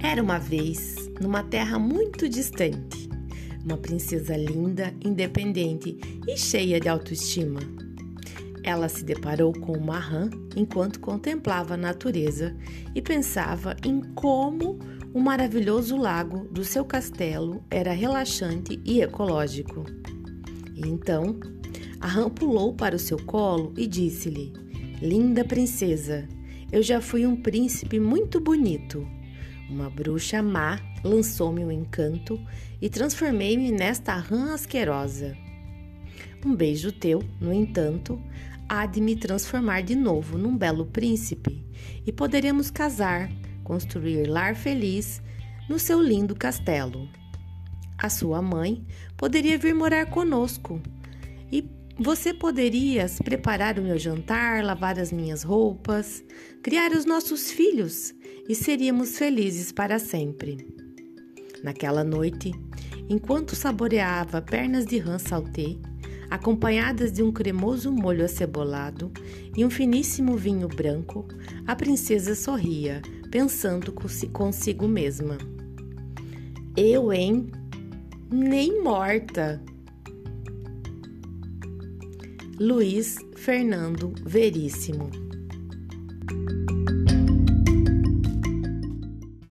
Era uma vez, numa terra muito distante, uma princesa linda, independente e cheia de autoestima. Ela se deparou com uma rã enquanto contemplava a natureza e pensava em como o maravilhoso lago do seu castelo era relaxante e ecológico. Então, a rã pulou para o seu colo e disse-lhe: Linda princesa, eu já fui um príncipe muito bonito. Uma bruxa má lançou-me um encanto e transformei-me nesta rã asquerosa. Um beijo teu, no entanto, há de me transformar de novo num belo príncipe e poderemos casar, construir lar feliz no seu lindo castelo. A sua mãe poderia vir morar conosco e você poderia preparar o meu jantar, lavar as minhas roupas, criar os nossos filhos e seríamos felizes para sempre. Naquela noite, enquanto saboreava pernas de rã saltê, acompanhadas de um cremoso molho acebolado e um finíssimo vinho branco, a princesa sorria, pensando consigo mesma. Eu, hein? Nem morta! Luiz Fernando Veríssimo